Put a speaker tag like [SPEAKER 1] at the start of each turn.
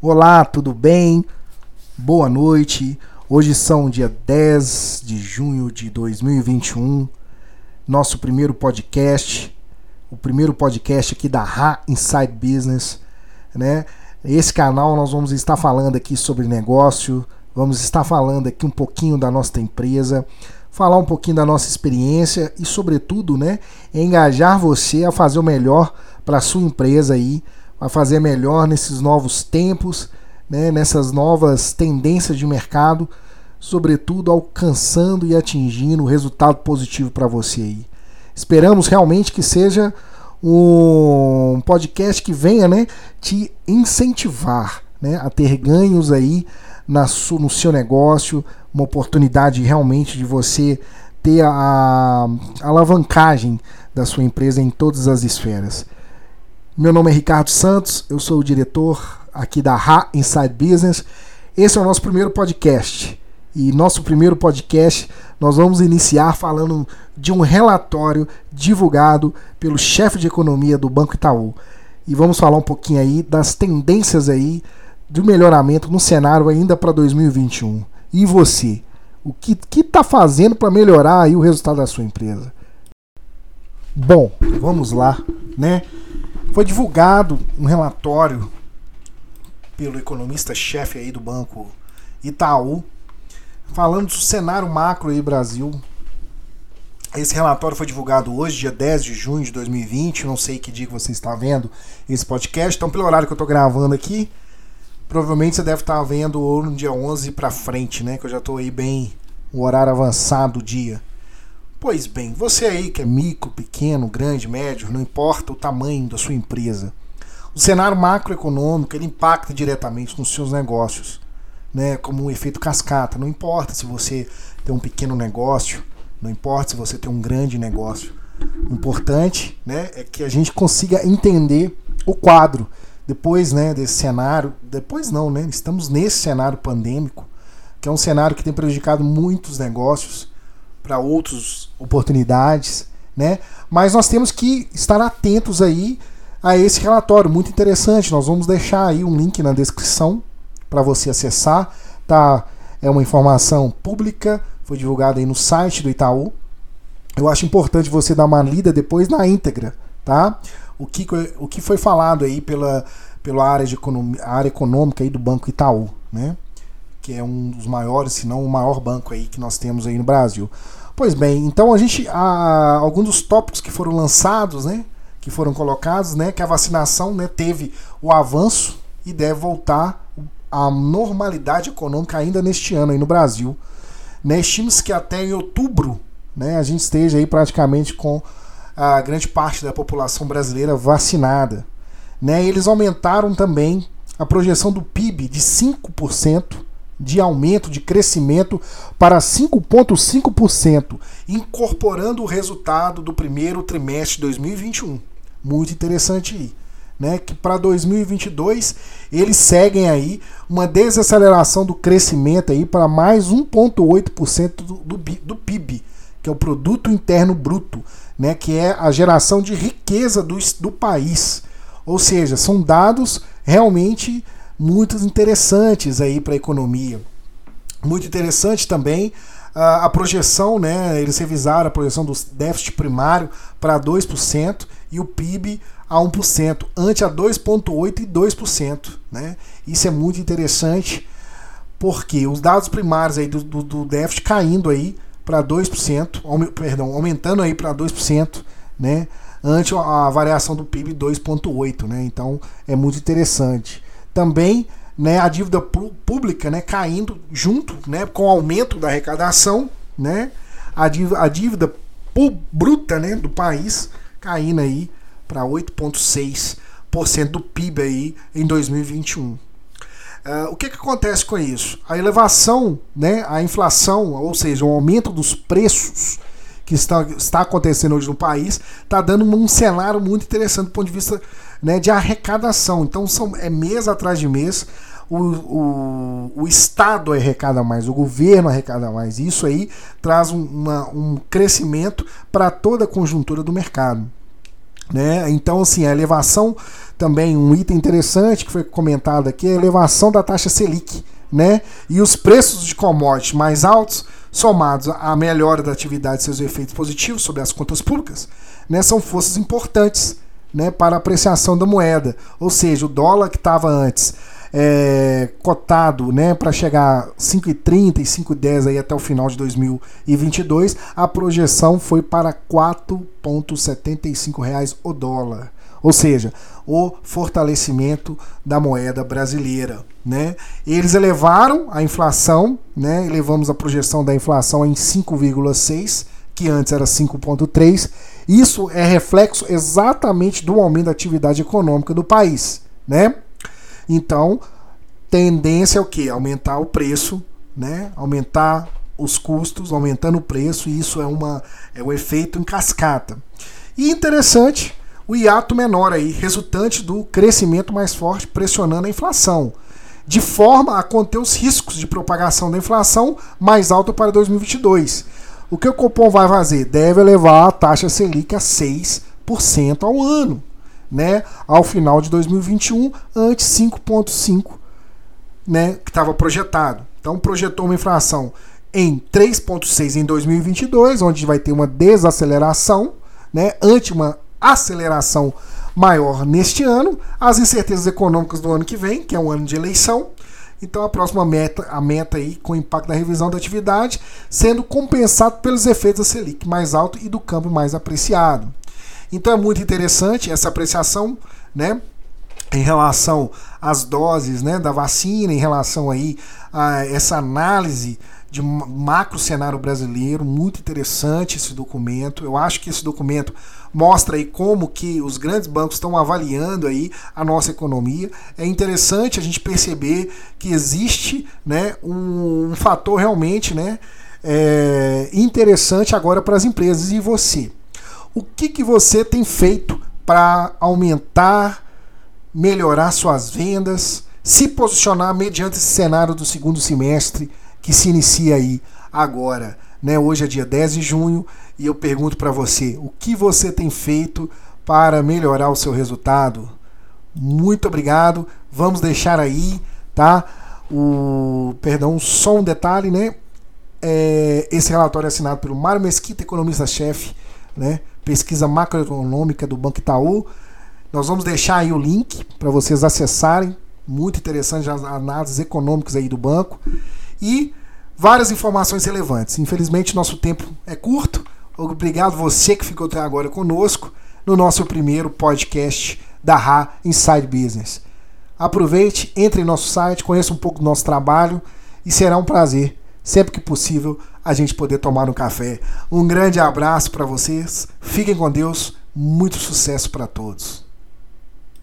[SPEAKER 1] Olá, tudo bem? Boa noite. Hoje são dia 10 de junho de 2021, nosso primeiro podcast, o primeiro podcast aqui da Ra Inside Business, né? Esse canal nós vamos estar falando aqui sobre negócio, vamos estar falando aqui um pouquinho da nossa empresa, falar um pouquinho da nossa experiência e, sobretudo, né, engajar você a fazer o melhor para a sua empresa aí, a fazer melhor nesses novos tempos, né, nessas novas tendências de mercado, sobretudo alcançando e atingindo o resultado positivo para você aí. Esperamos realmente que seja um podcast que venha, né, te incentivar, né, a ter ganhos aí na no seu negócio, uma oportunidade realmente de você ter a, a alavancagem da sua empresa em todas as esferas. Meu nome é Ricardo Santos, eu sou o diretor aqui da Ra Inside Business. Esse é o nosso primeiro podcast. E nosso primeiro podcast nós vamos iniciar falando de um relatório divulgado pelo chefe de economia do Banco Itaú. E vamos falar um pouquinho aí das tendências aí do melhoramento no cenário ainda para 2021. E você? O que está fazendo para melhorar aí o resultado da sua empresa? Bom, vamos lá, né? Foi divulgado um relatório pelo economista-chefe aí do banco Itaú, falando do cenário macro aí Brasil. Esse relatório foi divulgado hoje, dia 10 de junho de 2020. Não sei que dia que você está vendo esse podcast. Então, pelo horário que eu estou gravando aqui, provavelmente você deve estar vendo ou no dia 11 para frente, né? Que eu já estou aí bem o horário avançado do dia. Pois bem, você aí que é micro, pequeno, grande, médio, não importa o tamanho da sua empresa, o cenário macroeconômico ele impacta diretamente nos seus negócios, né? Como um efeito cascata. Não importa se você tem um pequeno negócio, não importa se você tem um grande negócio. O importante, né, é que a gente consiga entender o quadro depois, né, desse cenário. Depois não, né? Estamos nesse cenário pandêmico, que é um cenário que tem prejudicado muitos negócios para outras oportunidades, né? Mas nós temos que estar atentos aí a esse relatório, muito interessante. Nós vamos deixar aí um link na descrição para você acessar, tá? É uma informação pública, foi divulgada aí no site do Itaú. Eu acho importante você dar uma lida depois na íntegra, tá? O que, o que foi falado aí pela, pela área, de economia, área econômica aí do Banco Itaú, né? Que é um dos maiores, se não o maior banco aí que nós temos aí no Brasil. Pois bem, então a gente. A, alguns dos tópicos que foram lançados, né? Que foram colocados, né? Que a vacinação né, teve o avanço e deve voltar à normalidade econômica ainda neste ano aí no Brasil. Né, estima-se que até em outubro né, a gente esteja aí praticamente com a grande parte da população brasileira vacinada. Né, eles aumentaram também a projeção do PIB de 5% de aumento, de crescimento para 5,5%, incorporando o resultado do primeiro trimestre de 2021. Muito interessante aí. Né, que para 2022 eles seguem aí uma desaceleração do crescimento aí para mais 1,8% do, do, do PIB, que é o Produto Interno Bruto, né, que é a geração de riqueza do, do país. Ou seja, são dados realmente muito interessantes aí para a economia. Muito interessante também a, a projeção, né? Eles revisaram a projeção do déficit primário para 2% e o PIB a 1%, ante a 2,8% e 2%. Né? Isso é muito interessante, porque os dados primários aí do, do, do déficit caindo aí para 2%, perdão, aumentando aí para 2%, né? ante a variação do PIB 2,8%. Né? Então é muito interessante também né, a dívida pública né, caindo junto né, com o aumento da arrecadação, né, a dívida, a dívida bruta né, do país caindo aí para 8,6% do PIB aí em 2021. Uh, ah, o que, que acontece com isso? A elevação, né, a inflação, ou seja, o aumento dos preços que está, está acontecendo hoje no país, está dando um cenário muito interessante do ponto de vista né, de arrecadação. Então são, é mês atrás de mês. O, o, o Estado arrecada mais, o governo arrecada mais. Isso aí traz um, uma, um crescimento para toda a conjuntura do mercado. Né? Então, assim, a elevação também um item interessante que foi comentado aqui é a elevação da taxa Selic, né? E os preços de commodities mais altos, somados à melhora da atividade e seus efeitos positivos sobre as contas públicas, né, são forças importantes né, para a apreciação da moeda. Ou seja, o dólar que estava antes é, cotado né, para chegar 5,30 e 5,10 aí até o final de 2022, a projeção foi para R$ 4,75 o dólar. Ou seja, o fortalecimento da moeda brasileira. Né? Eles elevaram a inflação, né? elevamos a projeção da inflação em 5,6, que antes era 5,3. Isso é reflexo exatamente do aumento da atividade econômica do país. Né? Então, tendência é o que? Aumentar o preço, né? aumentar os custos, aumentando o preço, e isso é, uma, é um efeito em cascata. E interessante o hiato menor aí, resultante do crescimento mais forte pressionando a inflação, de forma a conter os riscos de propagação da inflação mais alta para 2022. O que o Copom vai fazer? Deve elevar a taxa Selic a 6% ao ano, né, ao final de 2021, antes 5,5%, né, que estava projetado. Então projetou uma inflação em 3,6% em 2022, onde vai ter uma desaceleração, né, ante uma aceleração maior neste ano, as incertezas econômicas do ano que vem, que é um ano de eleição. Então a próxima meta, a meta aí com o impacto da revisão da atividade, sendo compensado pelos efeitos da Selic mais alto e do câmbio mais apreciado. Então é muito interessante essa apreciação, né? Em relação às doses né, da vacina, em relação aí a essa análise de macro cenário brasileiro, muito interessante esse documento. Eu acho que esse documento mostra aí como que os grandes bancos estão avaliando aí a nossa economia. É interessante a gente perceber que existe né, um, um fator realmente né, é, interessante agora para as empresas. E você? O que, que você tem feito para aumentar, melhorar suas vendas, se posicionar mediante esse cenário do segundo semestre que se inicia aí agora? Né? Hoje é dia 10 de junho e eu pergunto para você: o que você tem feito para melhorar o seu resultado? Muito obrigado. Vamos deixar aí, tá? O perdão, só um detalhe, né? É, esse relatório é assinado pelo Mário Mesquita, economista-chefe, né? Pesquisa macroeconômica do Banco Itaú. Nós vamos deixar aí o link para vocês acessarem. Muito interessante as análises econômicas aí do banco. E várias informações relevantes. Infelizmente, nosso tempo é curto. Obrigado você que ficou até agora conosco no nosso primeiro podcast da RA Inside Business. Aproveite, entre em nosso site, conheça um pouco do nosso trabalho e será um prazer, sempre que possível, a gente poder tomar um café. Um grande abraço para vocês, fiquem com Deus, muito sucesso para todos.